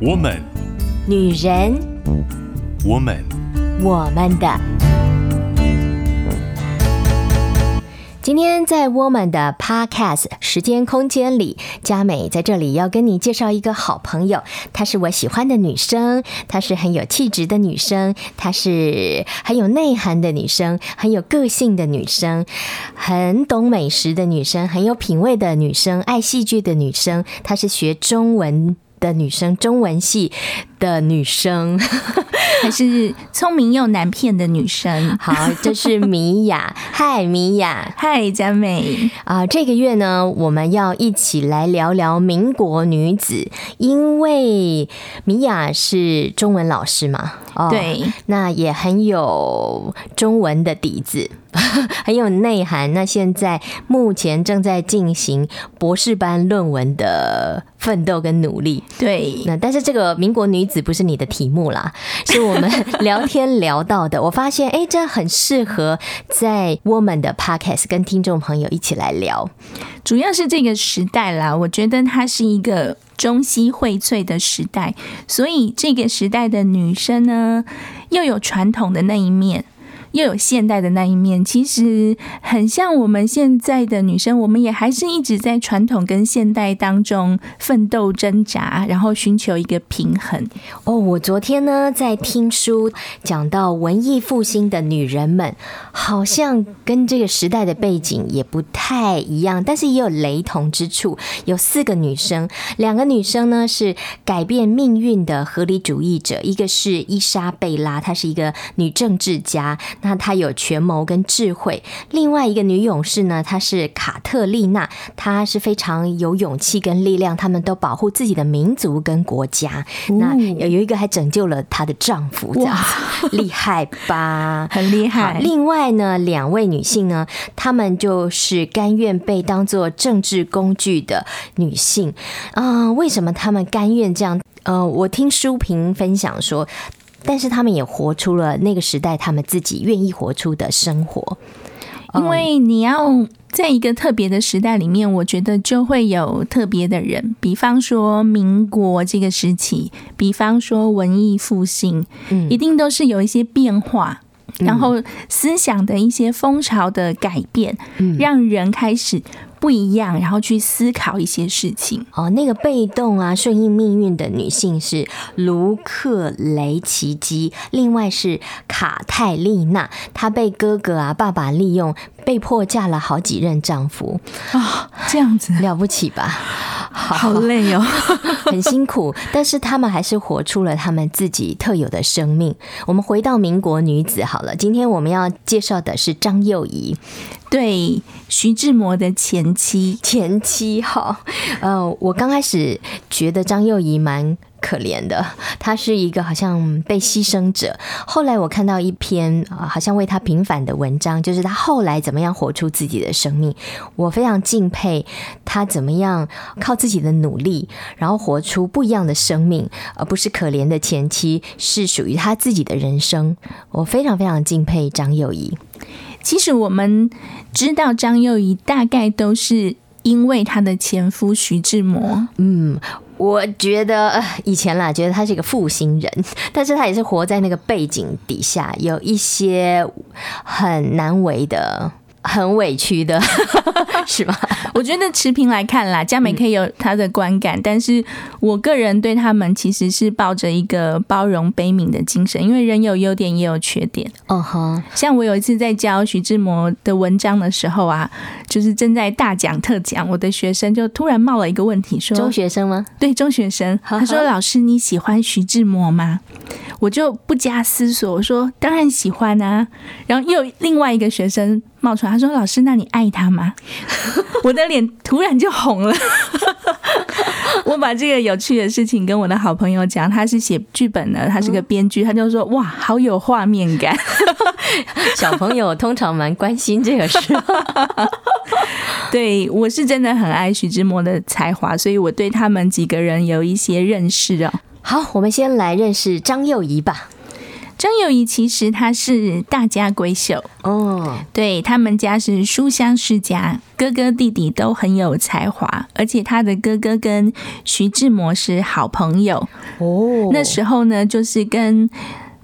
我们，女人，，woman，，我们的。今天在 Woman 的 Podcast 时间空间里，佳美在这里要跟你介绍一个好朋友，她是我喜欢的女生，她是很有气质的女生，她是很有内涵的女生，很有个性的女生，很懂美食的女生，很有品味的女生，爱戏剧的女生，她是学中文的女生，中文系的女生，还是聪明又难骗的女生。好，这是米娅。嗨，米娅。嗨，佳美。啊，这个月呢，我们要一起来聊聊民国女子，因为米娅是中文老师嘛。哦，对，那也很有中文的底子，很有内涵。那现在目前正在进行博士班论文的奋斗跟努力。对，那但是这个民国女子不是你的题目啦，是我们聊天聊到的。我发现，哎，这很适合在我们的 podcast 跟听众朋友一起来聊。主要是这个时代啦，我觉得它是一个中西荟萃的时代，所以这个时代的女生呢，又有传统的那一面。又有现代的那一面，其实很像我们现在的女生，我们也还是一直在传统跟现代当中奋斗挣扎，然后寻求一个平衡。哦，我昨天呢在听书讲到文艺复兴的女人们，好像跟这个时代的背景也不太一样，但是也有雷同之处。有四个女生，两个女生呢是改变命运的合理主义者，一个是伊莎贝拉，她是一个女政治家。那她有权谋跟智慧，另外一个女勇士呢，她是卡特丽娜，她是非常有勇气跟力量，她们都保护自己的民族跟国家。那有有一个还拯救了她的丈夫，这样厉害吧？很厉害。另外呢，两位女性呢，她们就是甘愿被当做政治工具的女性。嗯、呃，为什么她们甘愿这样？呃，我听书评分享说。但是他们也活出了那个时代他们自己愿意活出的生活，因为你要在一个特别的时代里面，我觉得就会有特别的人，比方说民国这个时期，比方说文艺复兴，嗯。一定都是有一些变化，然后思想的一些风潮的改变，让人开始。不一样，然后去思考一些事情哦。那个被动啊，顺应命运的女性是卢克雷奇基，另外是卡泰丽娜，她被哥哥啊、爸爸利用，被迫嫁了好几任丈夫啊、哦，这样子 了不起吧？好，好累哦，很辛苦，但是他们还是活出了他们自己特有的生命。我们回到民国女子好了，今天我们要介绍的是张幼仪。对，徐志摩的前妻，前妻哈，呃，我刚开始觉得张幼仪蛮可怜的，她是一个好像被牺牲者。后来我看到一篇啊，好像为她平反的文章，就是她后来怎么样活出自己的生命。我非常敬佩她怎么样靠自己的努力，然后活出不一样的生命，而不是可怜的前妻，是属于她自己的人生。我非常非常敬佩张幼仪。其实我们知道张幼仪大概都是因为她的前夫徐志摩。嗯，我觉得以前啦，觉得他是一个负心人，但是他也是活在那个背景底下，有一些很难为的。很委屈的，是吧？我觉得持平来看啦，佳美可以有她的观感，但是我个人对他们其实是抱着一个包容悲悯的精神，因为人有优点也有缺点。哦哈，像我有一次在教徐志摩的文章的时候啊，就是正在大讲特讲，我的学生就突然冒了一个问题，说：中学生吗？对，中学生。他说：“老师，你喜欢徐志摩吗？”我就不加思索，我说：“当然喜欢啊。”然后又另外一个学生冒出来，他说：“老师，那你爱他吗？” 我的脸突然就红了。我把这个有趣的事情跟我的好朋友讲，他是写剧本的，他是个编剧，他就说：“哇，好有画面感。”小朋友通常蛮关心这个事。对，我是真的很爱徐志摩的才华，所以我对他们几个人有一些认识哦。好，我们先来认识张幼仪吧。张幼仪其实她是大家闺秀。哦，对，他们家是书香世家，哥哥弟弟都很有才华，而且他的哥哥跟徐志摩是好朋友，哦，那时候呢，就是跟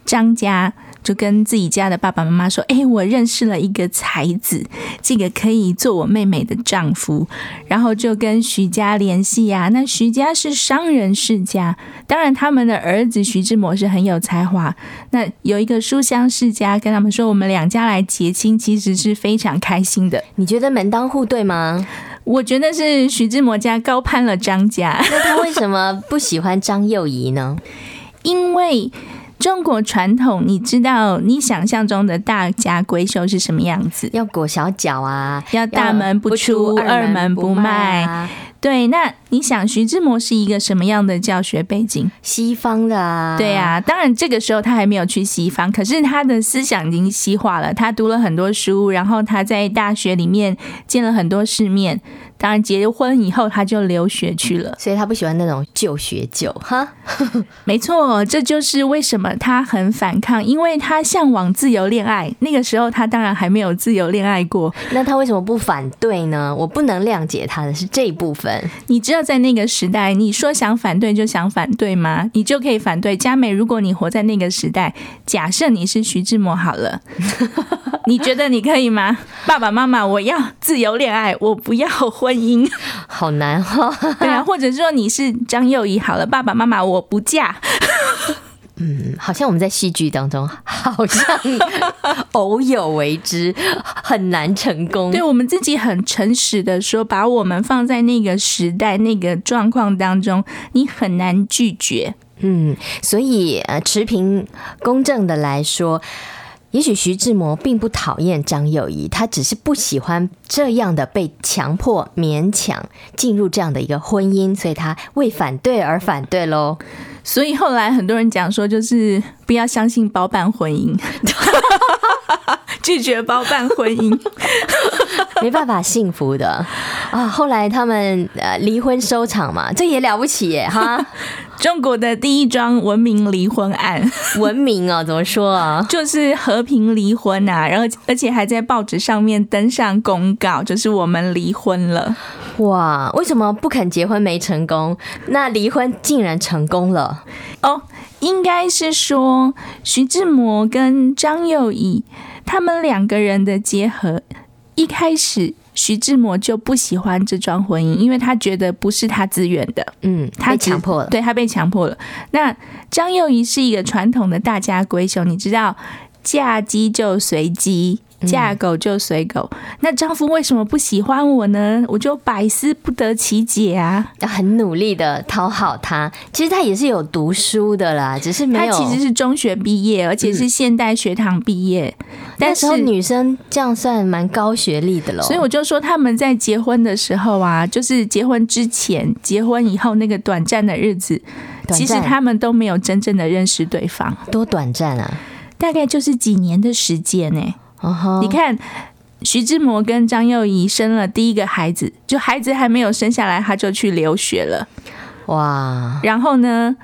张家。就跟自己家的爸爸妈妈说：“哎，我认识了一个才子，这个可以做我妹妹的丈夫。”然后就跟徐家联系呀。那徐家是商人世家，当然他们的儿子徐志摩是很有才华。那有一个书香世家跟他们说：“我们两家来结亲，其实是非常开心的。”你觉得门当户对吗？我觉得是徐志摩家高攀了张家。那他为什么不喜欢张幼仪呢？因为。中国传统，你知道你想象中的大家闺秀是什么样子？要裹小脚啊，要大门不出，二门不迈。对，那你想徐志摩是一个什么样的教学背景？西方的啊。对啊，当然这个时候他还没有去西方，可是他的思想已经西化了。他读了很多书，然后他在大学里面见了很多世面。当然，结婚以后他就留学去了，所以他不喜欢那种旧学旧哈。没错，这就是为什么他很反抗，因为他向往自由恋爱。那个时候他当然还没有自由恋爱过，那他为什么不反对呢？我不能谅解他的是这一部分。你知道，在那个时代，你说想反对就想反对吗？你就可以反对。佳美，如果你活在那个时代，假设你是徐志摩好了，你觉得你可以吗？爸爸妈妈，我要自由恋爱，我不要婚姻，好难哈。对啊，或者说你是张幼仪好了，爸爸妈妈，我不嫁。嗯，好像我们在戏剧当中，好像 偶有为之，很难成功。对，我们自己很诚实的说，把我们放在那个时代、那个状况当中，你很难拒绝。嗯，所以呃，持平公正的来说。也许徐志摩并不讨厌张幼仪，他只是不喜欢这样的被强迫勉强进入这样的一个婚姻，所以他为反对而反对喽。所以后来很多人讲说，就是不要相信包办婚姻，拒绝包办婚姻，没办法幸福的啊。后来他们呃离婚收场嘛，这也了不起耶哈。中国的第一桩文明离婚案，文明哦？怎么说啊？就是和平离婚啊，然后而且还在报纸上面登上公告，就是我们离婚了。哇，为什么不肯结婚没成功？那离婚竟然成功了？哦，应该是说徐志摩跟张幼仪他们两个人的结合，一开始。徐志摩就不喜欢这桩婚姻，因为他觉得不是他自愿的，嗯，他被强迫了，对，他被强迫了。那张幼仪是一个传统的大家闺秀，你知道，嫁鸡就随鸡。嫁狗就随狗，那丈夫为什么不喜欢我呢？我就百思不得其解啊！要很努力的讨好他，其实他也是有读书的啦，只是没有。他其实是中学毕业，而且是现代学堂毕业。嗯、但是女生这样算蛮高学历的喽。所以我就说他们在结婚的时候啊，就是结婚之前、结婚以后那个短暂的日子，其实他们都没有真正的认识对方。多短暂啊！大概就是几年的时间呢、欸。Uh-huh. 你看，徐志摩跟张幼仪生了第一个孩子，就孩子还没有生下来，他就去留学了。哇！然后呢，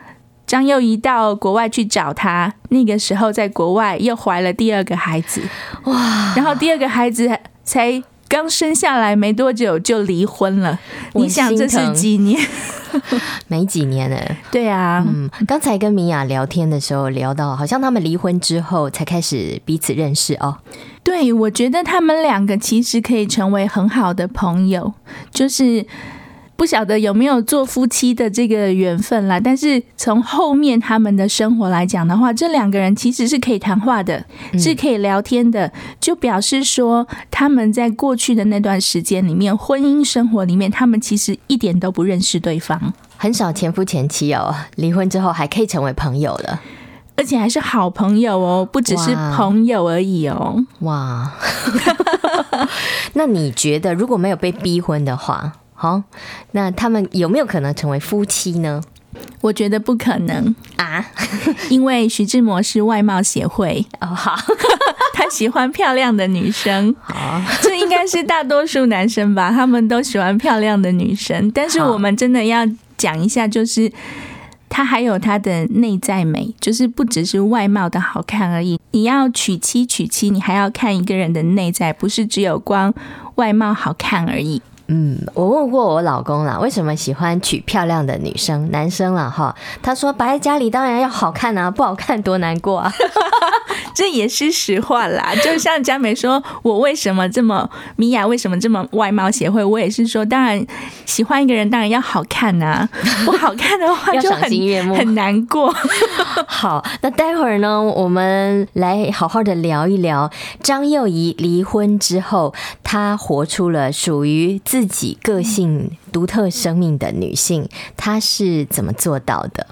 张幼仪到国外去找他，那个时候在国外又怀了第二个孩子。哇！然后第二个孩子才刚生下来没多久就离婚了。你想这是几年？没几年呢。对啊，嗯，刚才跟米娅聊天的时候聊到，好像他们离婚之后才开始彼此认识哦。对，我觉得他们两个其实可以成为很好的朋友，就是不晓得有没有做夫妻的这个缘分啦。但是从后面他们的生活来讲的话，这两个人其实是可以谈话的，是可以聊天的，就表示说他们在过去的那段时间里面，婚姻生活里面，他们其实一点都不认识对方，很少前夫前妻哦，离婚之后还可以成为朋友的。而且还是好朋友哦，不只是朋友而已哦。哇，那你觉得如果没有被逼婚的话，好，那他们有没有可能成为夫妻呢？我觉得不可能啊，因为徐志摩是外貌协会哦，好，他喜欢漂亮的女生，好，这应该是大多数男生吧，他们都喜欢漂亮的女生。但是我们真的要讲一下，就是。他还有他的内在美，就是不只是外貌的好看而已。你要娶妻娶妻，你还要看一个人的内在，不是只有光外貌好看而已。嗯，我问过我老公了，为什么喜欢娶漂亮的女生、男生了哈？他说摆在家里当然要好看啊，不好看多难过啊。这也是实话啦。就像佳美说，我为什么这么米娅为什么这么外貌协会？我也是说，当然喜欢一个人当然要好看啊，不好看的话就很很难过。好，那待会儿呢，我们来好好的聊一聊张幼仪离婚之后，她活出了属于自己个性独特生命的女性，她是怎么做到的？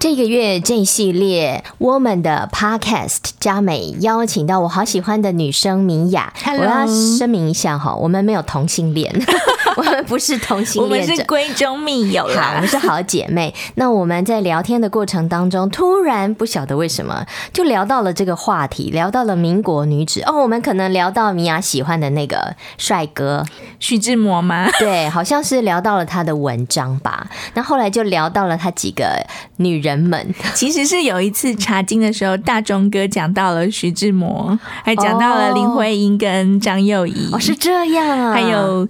这个月这一系列 Woman 的 Podcast，佳美邀请到我好喜欢的女生米雅。Hello. 我要声明一下哈，我们没有同性恋，我们不是同性恋，我们是闺中密友啦，我们是好姐妹。那我们在聊天的过程当中，突然不晓得为什么就聊到了这个话题，聊到了民国女子哦，我们可能聊到米娅喜欢的那个帅哥徐志摩吗？对，好像是聊到了他的文章吧。那后来就聊到了他几个女人。人们其实是有一次查经的时候，大钟哥讲到了徐志摩，还讲到了林徽因跟张幼仪。哦，是这样啊，还有。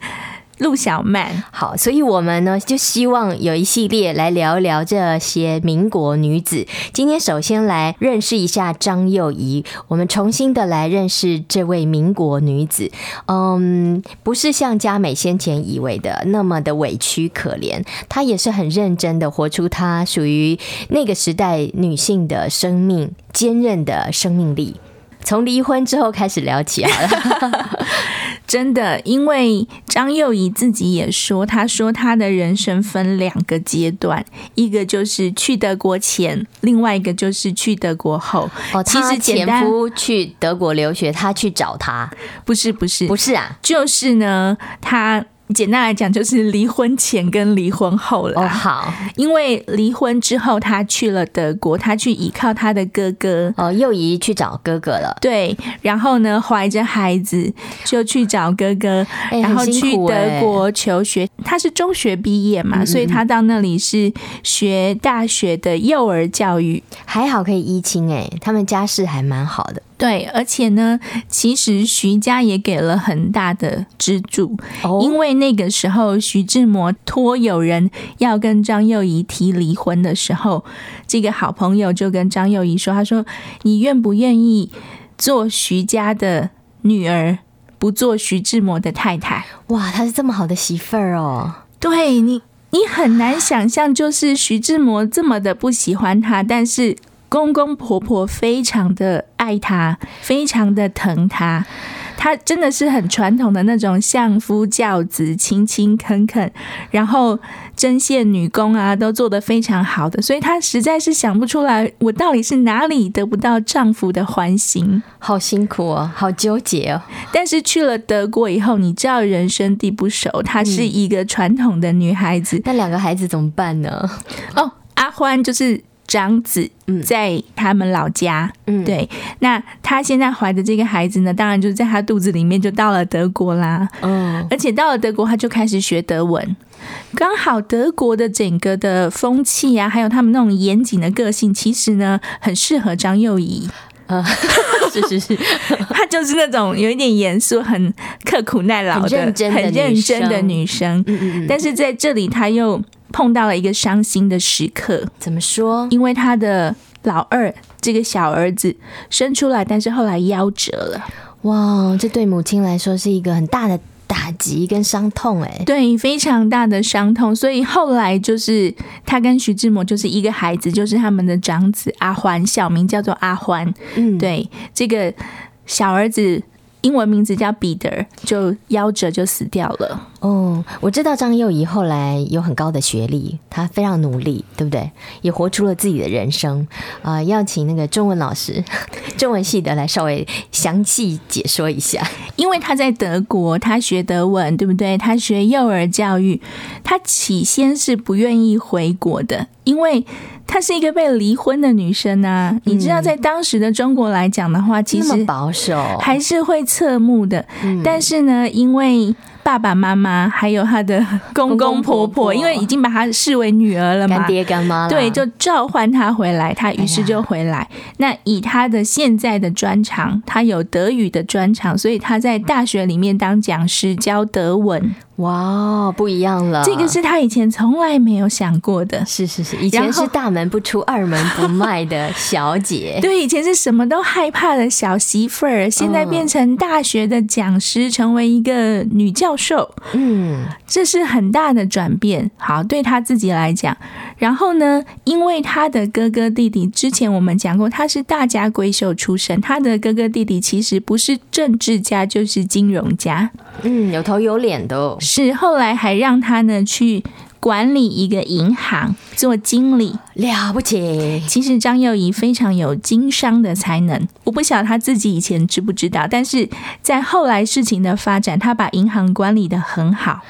陆小曼，好，所以我们呢就希望有一系列来聊一聊这些民国女子。今天首先来认识一下张幼仪，我们重新的来认识这位民国女子。嗯，不是像佳美先前以为的那么的委屈可怜，她也是很认真的活出她属于那个时代女性的生命，坚韧的生命力。从离婚之后开始聊起好了。真的，因为张幼仪自己也说，她说她的人生分两个阶段，一个就是去德国前，另外一个就是去德国后。哦，其实前夫去德国留学，她去找他，不是不是不是啊，就是呢，她。简单来讲，就是离婚前跟离婚后了。哦，好，因为离婚之后，他去了德国，他去依靠他的哥哥。哦，幼仪去找哥哥了。对，然后呢，怀着孩子就去找哥哥，然后去德国求学。他是中学毕业嘛，所以他到那里是学大学的幼儿教育。还好可以依亲哎，他们家世还蛮好的。对，而且呢，其实徐家也给了很大的资助，哦，因为那个时候徐志摩托友人要跟张幼仪提离婚的时候，这个好朋友就跟张幼仪说：“他说你愿不愿意做徐家的女儿，不做徐志摩的太太？”哇，她是这么好的媳妇儿哦！对你，你很难想象，就是徐志摩这么的不喜欢她，但是。公公婆婆非常的爱她，非常的疼她。她真的是很传统的那种相夫教子、勤勤恳恳，然后针线女工啊都做得非常好的，所以她实在是想不出来，我到底是哪里得不到丈夫的欢心，好辛苦哦，好纠结哦。但是去了德国以后，你知道人生地不熟，她是一个传统的女孩子，那、嗯、两个孩子怎么办呢？哦，阿欢就是。长子在他们老家，嗯，对，那他现在怀的这个孩子呢，当然就是在他肚子里面就到了德国啦，嗯，而且到了德国，他就开始学德文，刚好德国的整个的风气啊，还有他们那种严谨的个性，其实呢，很适合张幼仪，是是 是，她 就是那种有一点严肃、很刻苦耐劳的、很认真的、很认真的女生，嗯嗯，但是在这里，她又。碰到了一个伤心的时刻，怎么说？因为他的老二这个小儿子生出来，但是后来夭折了。哇，这对母亲来说是一个很大的打击跟伤痛，哎，对，非常大的伤痛。所以后来就是他跟徐志摩就是一个孩子，就是他们的长子阿欢，小名叫做阿欢。嗯，对，这个小儿子。英文名字叫彼得，就夭折就死掉了。哦，我知道张幼仪后来有很高的学历，她非常努力，对不对？也活出了自己的人生。啊、呃，要请那个中文老师，中文系的来稍微详细解说一下。因为他在德国，他学德文，对不对？他学幼儿教育，他起先是不愿意回国的，因为。她是一个被离婚的女生啊，你知道，在当时的中国来讲的话，其实保守，还是会侧目的。但是呢，因为爸爸妈妈，还有他的 公公婆婆，因为已经把他视为女儿了嘛，干爹干妈，对，就召唤他回来，他于是就回来。那以他的现在的专长，他有德语的专长，所以他在大学里面当讲师教德文。哇，不一样了！这个是他以前从来没有想过的。是是是，以前是大门不出二门不迈的小姐。对，以前是什么都害怕的小媳妇儿，现在变成大学的讲师，成为一个女教授。嗯，这是很大的转变。好，对他自己来讲。然后呢，因为他的哥哥弟弟，之前我们讲过，他是大家闺秀出身。他的哥哥弟弟其实不是政治家，就是金融家。嗯，有头有脸的哦。是，后来还让他呢去管理一个银行，做经理，了不起。其实张幼仪非常有经商的才能，我不晓得他自己以前知不知道，但是在后来事情的发展，他把银行管理的很好。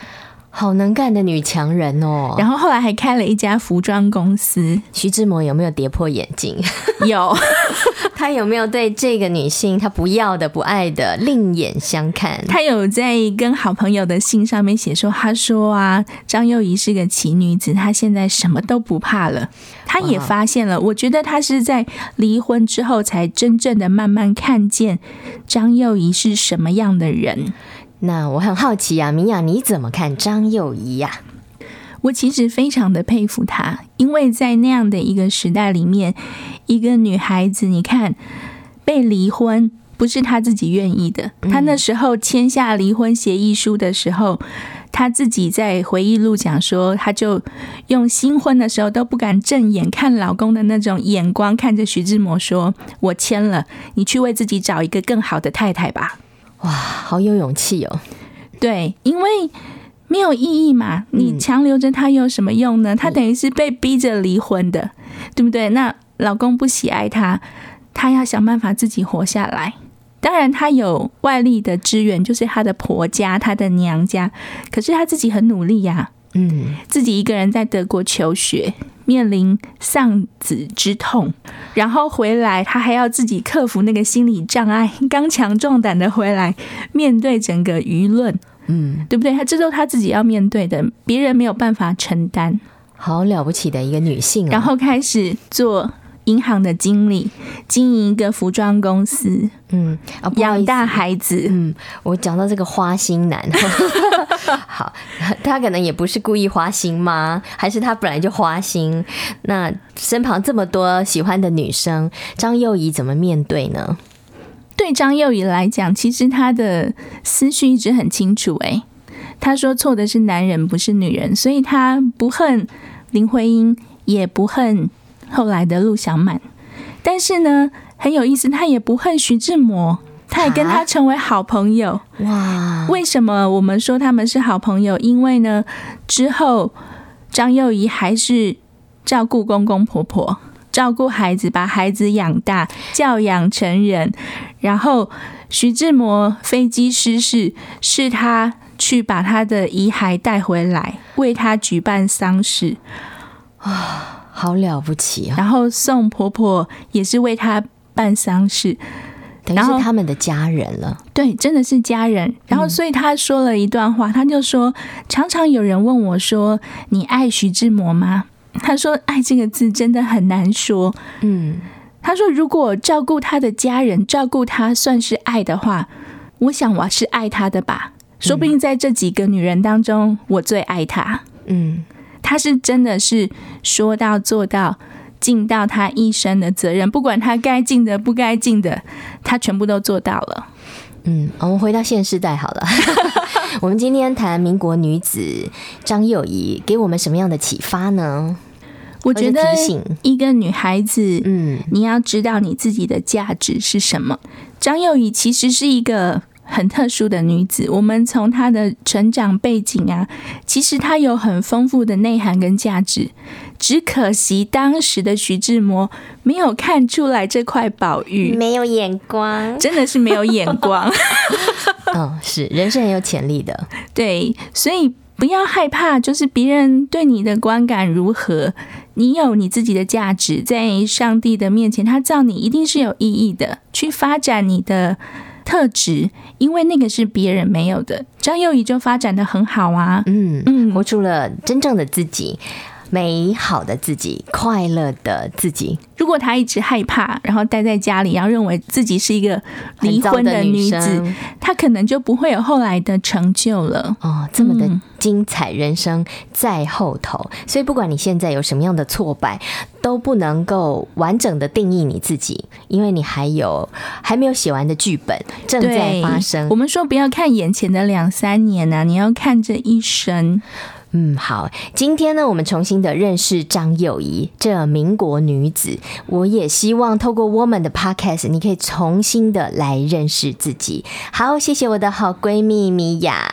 好能干的女强人哦！然后后来还开了一家服装公司。徐志摩有没有跌破眼镜？有。他有没有对这个女性他不要的、不爱的另眼相看？他有在跟好朋友的信上面写说：“他说啊，张幼仪是个奇女子，她现在什么都不怕了。他也发现了，我觉得他是在离婚之后才真正的慢慢看见张幼仪是什么样的人。”那我很好奇啊，米娅你怎么看张幼仪呀？我其实非常的佩服她，因为在那样的一个时代里面，一个女孩子，你看被离婚不是她自己愿意的。她那时候签下离婚协议书的时候，她自己在回忆录讲说，她就用新婚的时候都不敢正眼看老公的那种眼光，看着徐志摩说：“我签了，你去为自己找一个更好的太太吧。”哇，好有勇气哦！对，因为没有意义嘛，你强留着他有什么用呢？他等于是被逼着离婚的，对不对？那老公不喜爱他，他要想办法自己活下来。当然，他有外力的支援，就是他的婆家、他的娘家，可是他自己很努力呀。嗯，自己一个人在德国求学，面临丧子之痛，然后回来，他还要自己克服那个心理障碍，刚强壮胆的回来面对整个舆论，嗯，对不对？他这都他自己要面对的，别人没有办法承担。好了不起的一个女性啊，然后开始做。银行的经理，经营一个服装公司，嗯，养大孩子，嗯，我讲到这个花心男，好，他可能也不是故意花心吗？还是他本来就花心？那身旁这么多喜欢的女生，张幼仪怎么面对呢？对张幼仪来讲，其实她的思绪一直很清楚。诶，她说错的是男人，不是女人，所以她不恨林徽因，也不恨。后来的陆小满，但是呢，很有意思，他也不恨徐志摩，他也跟他成为好朋友。哇！为什么我们说他们是好朋友？因为呢，之后张幼仪还是照顾公公婆婆，照顾孩子，把孩子养大，教养成人。然后徐志摩飞机失事，是他去把他的遗骸带回来，为他举办丧事。啊！好了不起啊！然后宋婆婆也是为他办丧事，等于是他们的家人了。对，真的是家人。然后，所以他说了一段话，他就说：“常常有人问我说，你爱徐志摩吗？”他说：“爱这个字真的很难说。”嗯，他说：“如果照顾他的家人，照顾他算是爱的话，我想我是爱他的吧。说不定在这几个女人当中，我最爱他。”嗯。他是真的是说到做到，尽到他一生的责任，不管他该尽的不该尽的，他全部都做到了。嗯，我们回到现世代好了。我们今天谈民国女子张幼仪，给我们什么样的启发呢？我觉得一个女孩子，嗯，你要知道你自己的价值是什么。张幼仪其实是一个。很特殊的女子，我们从她的成长背景啊，其实她有很丰富的内涵跟价值，只可惜当时的徐志摩没有看出来这块宝玉，没有眼光，真的是没有眼光。嗯，是，人是很有潜力的，对，所以不要害怕，就是别人对你的观感如何，你有你自己的价值，在上帝的面前，他造你一定是有意义的，去发展你的。特质，因为那个是别人没有的。张幼仪就发展的很好啊，嗯嗯，活出了真正的自己。美好的自己，快乐的自己。如果她一直害怕，然后待在家里，然后认为自己是一个离婚的女子，她可能就不会有后来的成就了。哦，这么的精彩人生在后头，嗯、所以不管你现在有什么样的挫败，都不能够完整的定义你自己，因为你还有还没有写完的剧本正在发生。我们说不要看眼前的两三年啊，你要看这一生。嗯，好，今天呢，我们重新的认识张幼仪这民国女子。我也希望透过 Woman 的 podcast，你可以重新的来认识自己。好，谢谢我的好闺蜜米娅。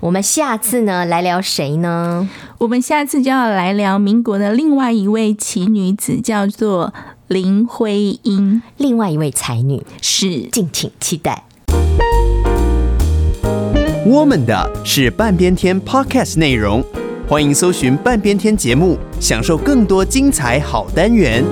我们下次呢，来聊谁呢？我们下次就要来聊民国的另外一位奇女子，叫做林徽因，另外一位才女，是，敬请期待。我们的是半边天 podcast 内容。欢迎搜寻半边天节目，享受更多精彩好单元。